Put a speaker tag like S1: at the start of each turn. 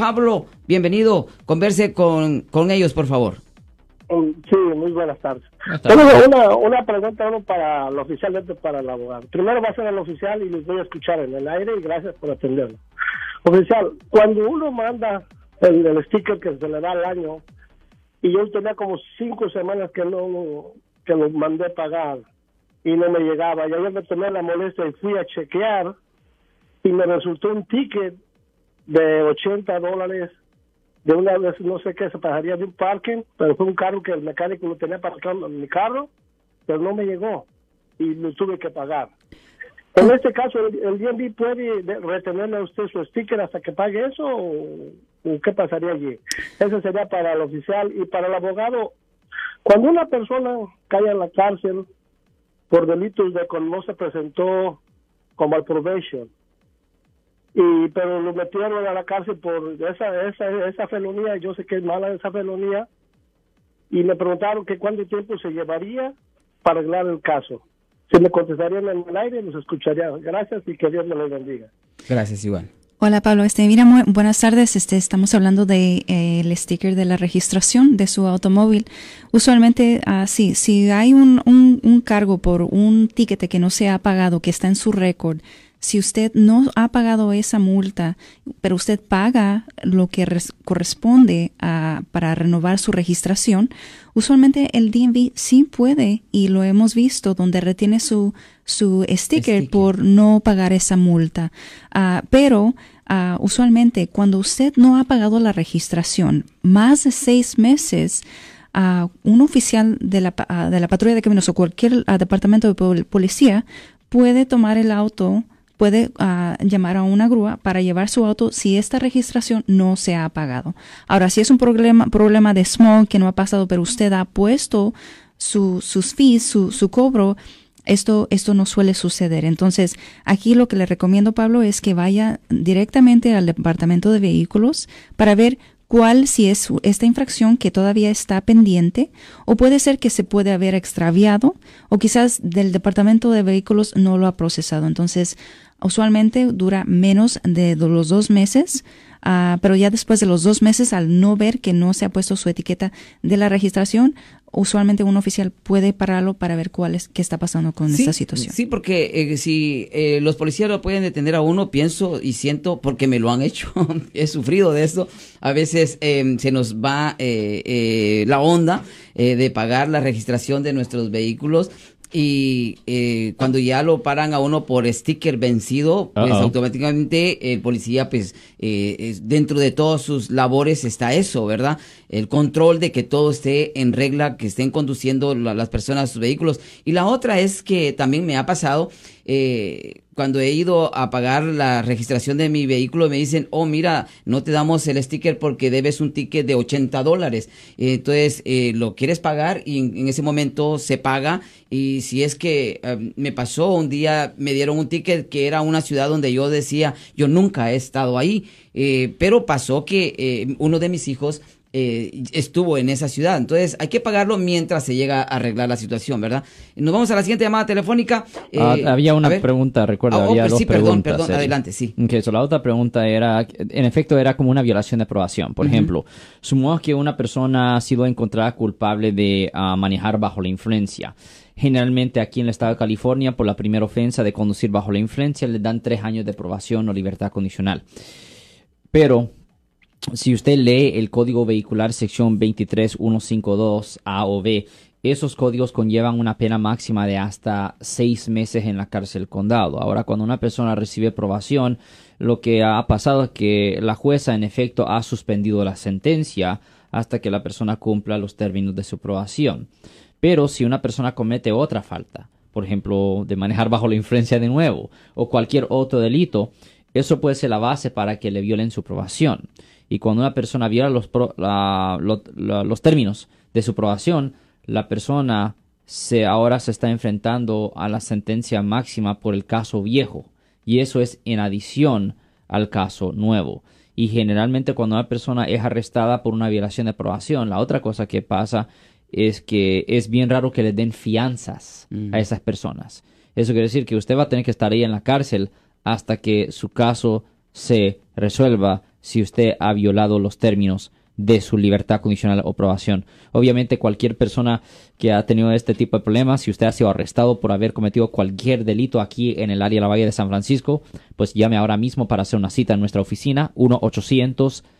S1: Pablo, bienvenido. Converse con, con ellos, por favor.
S2: Sí, muy buenas tardes. Tengo una, una pregunta uno para el oficialmente para el abogado. Primero va a ser el oficial y les voy a escuchar en el aire y gracias por atenderlo. Oficial, cuando uno manda el, el sticker que se le da al año y yo tenía como cinco semanas que no que lo mandé pagar y no me llegaba y ayer me tomé la molestia y fui a chequear y me resultó un ticket de 80 dólares de una vez no sé qué se pagaría de un parking pero fue un carro que el mecánico lo tenía parqueado en mi carro pero no me llegó y lo tuve que pagar. En este caso el, DMV puede de- retenerle a usted su sticker hasta que pague eso o qué pasaría allí eso sería para el oficial y para el abogado. Cuando una persona cae en la cárcel por delitos de cuando no se presentó como al probation y pero lo metieron a la cárcel por esa esa esa felonía yo sé que es mala esa felonía y me preguntaron que cuánto tiempo se llevaría para arreglar el caso si me contestarían en el aire los escucharía gracias y que Dios me los bendiga
S1: Gracias, igual.
S3: Hola Pablo, este, mira, muy buenas tardes. Este, estamos hablando de eh, el sticker de la registración de su automóvil. Usualmente, ah, sí, si hay un, un, un cargo por un ticket que no se ha pagado, que está en su récord, si usted no ha pagado esa multa, pero usted paga lo que res- corresponde a, para renovar su registración, usualmente el DMV sí puede, y lo hemos visto, donde retiene su, su sticker, por no pagar esa multa. Ah, pero ah, usualmente cuando usted no ha pagado la registración más de seis meses, ah, un oficial de la, de la patrulla de caminos o cualquier departamento de pol- policía puede tomar el auto puede ah, llamar a una grúa para llevar su auto si esta registración no se ha pagado. Ahora, si es un problema, problema de smog que no ha pasado, pero usted ha puesto su, sus fees, su, su cobro, esto, esto no suele suceder. Entonces, aquí lo que le recomiendo, Pablo, es que vaya directamente al departamento de vehículos para ver cuál si es esta infracción que todavía está pendiente o puede ser que se puede haber extraviado o quizás del departamento de vehículos no lo ha procesado. Entonces, usualmente dura menos de los dos meses, ah, pero ya después de los dos meses, al no ver que no se ha puesto su etiqueta de la registración, usualmente un oficial puede pararlo para ver cuál es, qué está pasando con
S1: Sí,
S3: esta situación.
S1: Sí, porque eh, si eh, los policías lo pueden detener a uno, pienso y siento, porque me lo han hecho, he sufrido de esto, a veces eh, se nos va eh, eh, la onda eh, de pagar la registración de nuestros vehículos. Y eh, cuando ya lo paran a uno por sticker vencido, pues automáticamente el policía, pues eh, es- dentro de todas sus labores está eso, ¿verdad? El control de que todo esté en regla, que estén conduciendo la- las personas sus vehículos. Y la otra es que también me ha pasado eh, cuando he ido a pagar la registración de mi vehículo, me dicen, oh, mira, no te damos el sticker porque debes un ticket de 80 dólares. Entonces, eh, lo quieres pagar y en, ese momento se paga. Y si es que eh, me pasó un día, me dieron un ticket que era una ciudad donde yo decía, yo nunca he estado ahí. Eh, pero pasó que eh, uno de mis hijos eh, estuvo en esa ciudad. Entonces hay que pagarlo mientras se llega a arreglar la situación, ¿verdad? Nos vamos a la siguiente llamada telefónica. Eh,
S4: Ah, había una pregunta, recuerda,
S1: Ah, oh,
S4: había
S1: pues
S4: dos
S1: sí, perdón,
S4: preguntas.
S1: perdón,
S4: Eddie.
S1: adelante, sí.
S4: Ok, so la otra pregunta era, en efecto, era como una violación de aprobación. Por
S1: Ujú.
S4: ejemplo, supongamos que una persona ha sido encontrada culpable de ah, manejar bajo la influencia. Generalmente aquí en el estado de California, por la primera ofensa de conducir bajo la influencia, le dan tres años de probación o libertad condicional. Pero si usted lee el código vehicular sección 23152 A o B, esos códigos conllevan una pena máxima de hasta seis meses en la cárcel condado. Ahora, cuando una persona recibe probación, lo que ha pasado es que la jueza en efecto ha suspendido la sentencia hasta que la persona cumpla los términos de su probación. Pero si una persona comete otra falta, por ejemplo, de manejar bajo la influencia de nuevo, o cualquier otro delito, eso puede ser la base para que le violen su probación. Y cuando una persona viola los, pro- la- lo- la- los términos de su probación, la persona se, ahora se está enfrentando a la sentencia máxima por el caso viejo. Y eso es en adición al caso nuevo. Y generalmente cuando una persona es arrestada por una violación de probación, la otra cosa que pasa es que es bien raro que le den fianzas a esas personas. Eso quiere decir que usted va a tener que estar ahí en la cárcel hasta que su caso se resuelva si usted ha violado los términos de su libertad condicional o aprobación. Obviamente cualquier persona que ha tenido este tipo de problemas, si usted ha sido arrestado por haber cometido cualquier delito aquí en el área de la Bahía de San Francisco, pues llame ahora mismo para hacer una cita en nuestra oficina 1 800